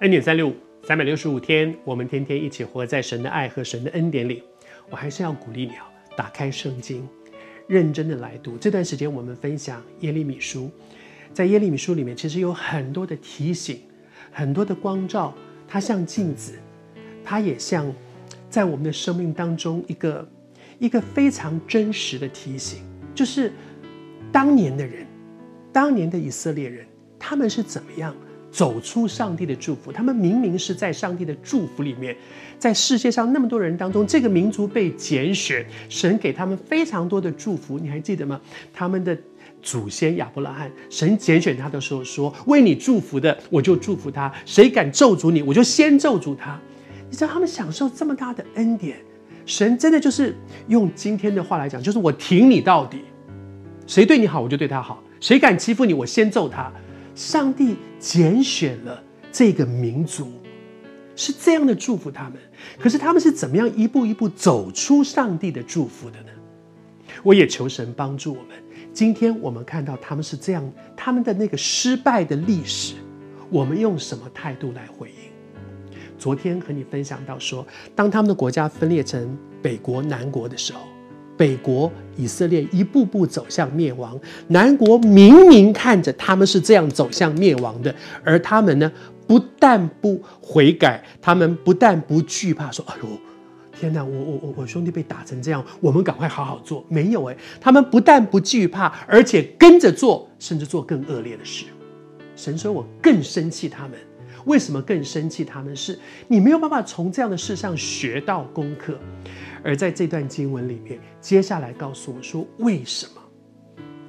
恩典三六五，三百六十五天，我们天天一起活在神的爱和神的恩典里。我还是要鼓励你啊，打开圣经，认真的来读。这段时间我们分享耶利米书，在耶利米书里面，其实有很多的提醒，很多的光照。它像镜子，它也像在我们的生命当中一个一个非常真实的提醒，就是当年的人，当年的以色列人，他们是怎么样？走出上帝的祝福，他们明明是在上帝的祝福里面，在世界上那么多人当中，这个民族被拣选，神给他们非常多的祝福，你还记得吗？他们的祖先亚伯拉罕，神拣选他的时候说：“为你祝福的，我就祝福他；谁敢咒诅你，我就先咒诅他。”你知道他们享受这么大的恩典，神真的就是用今天的话来讲，就是我挺你到底，谁对你好，我就对他好；谁敢欺负你，我先揍他。上帝拣选了这个民族，是这样的祝福他们。可是他们是怎么样一步一步走出上帝的祝福的呢？我也求神帮助我们。今天我们看到他们是这样，他们的那个失败的历史，我们用什么态度来回应？昨天和你分享到说，当他们的国家分裂成北国、南国的时候。北国以色列一步步走向灭亡，南国明明看着他们是这样走向灭亡的，而他们呢，不但不悔改，他们不但不惧怕，说：“哎呦，天哪，我我我我兄弟被打成这样，我们赶快好好做。”没有诶，他们不但不惧怕，而且跟着做，甚至做更恶劣的事。神说：“我更生气他们，为什么更生气他们？是你没有办法从这样的事上学到功课。”而在这段经文里面，接下来告诉我说，为什么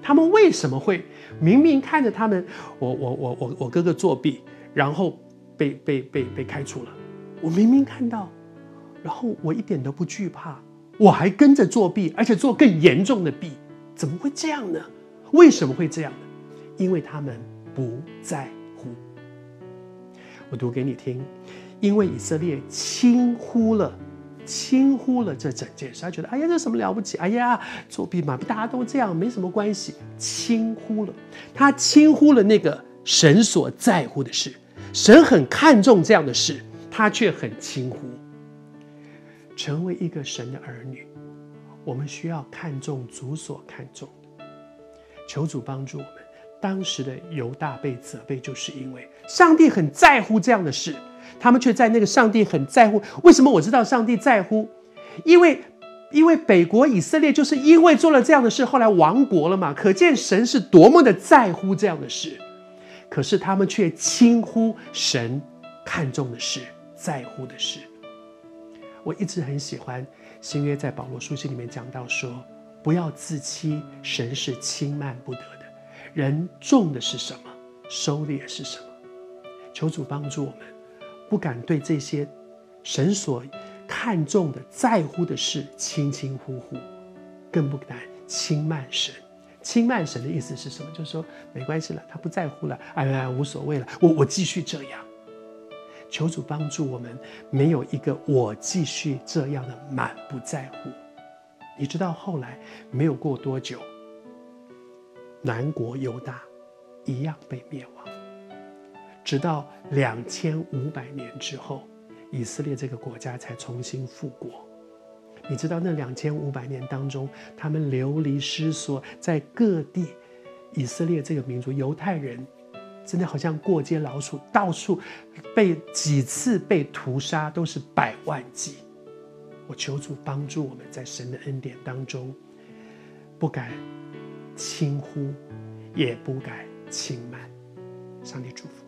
他们为什么会明明看着他们，我我我我我哥哥作弊，然后被被被被开除了，我明明看到，然后我一点都不惧怕，我还跟着作弊，而且做更严重的弊，怎么会这样呢？为什么会这样呢？因为他们不在。我读给你听，因为以色列轻忽了。轻忽了这整件事，他觉得哎呀，这什么了不起？哎呀，作弊嘛，大家都这样，没什么关系。轻忽了，他轻忽了那个神所在乎的事，神很看重这样的事，他却很轻忽。成为一个神的儿女，我们需要看重主所看重的。求主帮助我们。当时的犹大被责备，就是因为上帝很在乎这样的事。他们却在那个上帝很在乎。为什么我知道上帝在乎？因为，因为北国以色列就是因为做了这样的事，后来亡国了嘛。可见神是多么的在乎这样的事。可是他们却轻忽神看重的事、在乎的事。我一直很喜欢新约在保罗书信里面讲到说：不要自欺，神是轻慢不得。人种的是什么，收的也是什么。求主帮助我们。不敢对这些神所看重的、在乎的事轻轻忽忽，更不敢轻慢神。轻慢神的意思是什么？就是说没关系了，他不在乎了，哎呀，无所谓了，我我继续这样。求主帮助我们，没有一个我继续这样的满不在乎。你知道后来没有过多久，南国犹大一样被灭亡。直到两千五百年之后，以色列这个国家才重新复国。你知道那两千五百年当中，他们流离失所，在各地，以色列这个民族，犹太人，真的好像过街老鼠，到处被几次被屠杀，都是百万计。我求主帮助我们在神的恩典当中，不敢轻呼，也不敢轻慢。上帝祝福。